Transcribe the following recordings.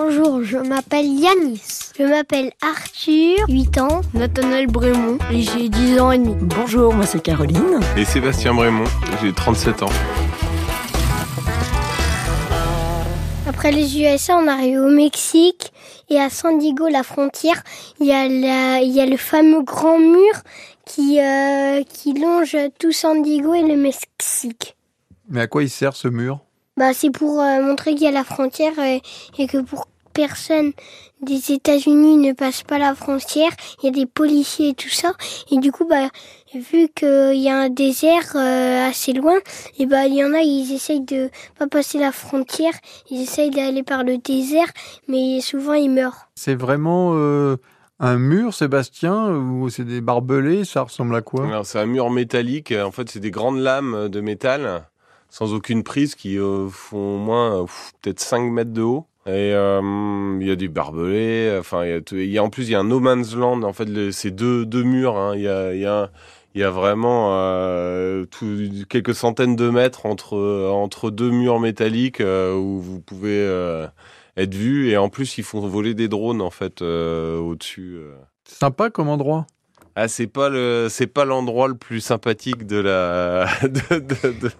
Bonjour, je m'appelle Yanis. Je m'appelle Arthur, 8 ans. Nathanaël Brémond et j'ai 10 ans et demi. Bonjour, moi c'est Caroline. Et Sébastien Brémond, j'ai 37 ans. Après les USA, on arrive au Mexique et à San Diego, la frontière, il y a, la, il y a le fameux grand mur qui, euh, qui longe tout San Diego et le Mexique. Mais à quoi il sert ce mur? Bah, c'est pour euh, montrer qu'il y a la frontière et, et que pour personne des États-Unis ne passe pas la frontière, il y a des policiers et tout ça. Et du coup, bah, vu qu'il y a un désert euh, assez loin, et bah, il y en a, ils essayent de pas passer la frontière, ils essayent d'aller par le désert, mais souvent ils meurent. C'est vraiment euh, un mur, Sébastien, ou c'est des barbelés? Ça ressemble à quoi? C'est un mur métallique. En fait, c'est des grandes lames de métal sans aucune prise qui euh, font au moins euh, peut-être 5 mètres de haut. Et euh, il y a des barbelés. Enfin, il y a, en plus il y a un no man's land. En fait, c'est deux, deux murs. hein. Il y a, y a, vraiment quelques centaines de mètres entre entre deux murs métalliques où vous pouvez être vu. Et en plus, ils font voler des drones en fait au-dessus. Sympa comme endroit. Ah, c'est pas le, c'est pas l'endroit le plus sympathique de la, de, de- de-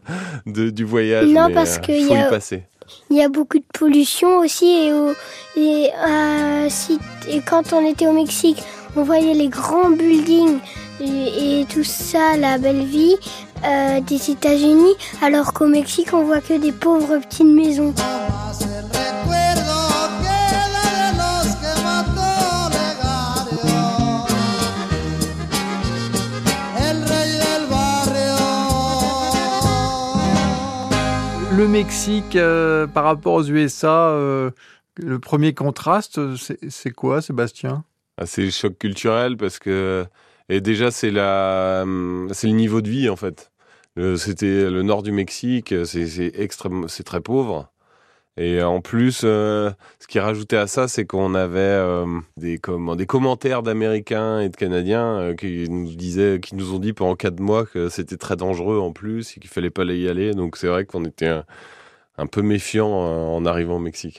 de- du voyage. Non, mais, parce euh, qu'il y a- y passer. Il y a beaucoup de pollution aussi et, au- et, euh, si, et quand on était au Mexique, on voyait les grands buildings et, et tout ça, la belle vie euh, des États-Unis, alors qu'au Mexique, on voit que des pauvres petites maisons. Le Mexique, euh, par rapport aux USA, euh, le premier contraste, c'est quoi, Sébastien? Ah, c'est le choc culturel parce que, et déjà, c'est la, hum, c'est le niveau de vie, en fait. C'était le nord du Mexique, c'est extrêmement, c'est très pauvre. Et en plus, euh, ce qui rajoutait à ça, c'est qu'on avait euh, des, comment, des commentaires d'Américains et de Canadiens euh, qui nous disaient, qui nous ont dit pendant quatre mois que c'était très dangereux en plus et qu'il fallait pas y aller. Donc c'est vrai qu'on était un, un peu méfiant euh, en arrivant au Mexique.